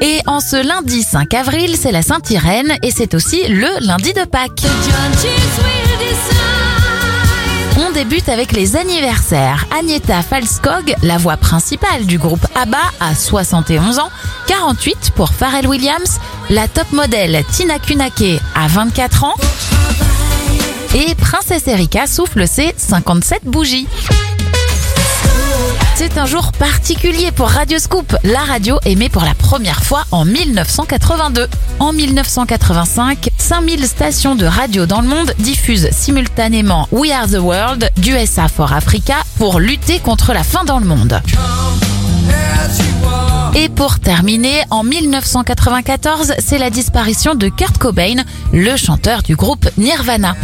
Et en ce lundi 5 avril, c'est la Saint-Irène et c'est aussi le lundi de Pâques. On débute avec les anniversaires. Agneta Falskog, la voix principale du groupe ABBA, a 71 ans, 48 pour Pharrell Williams, la top modèle Tina Kunake a 24 ans et Princesse Erika souffle ses 57 bougies. C'est un jour particulier pour Radio Scoop. La radio émet pour la première fois en 1982. En 1985, 5000 stations de radio dans le monde diffusent simultanément We Are the World d'USA for Africa pour lutter contre la faim dans le monde. Et pour terminer, en 1994, c'est la disparition de Kurt Cobain, le chanteur du groupe Nirvana.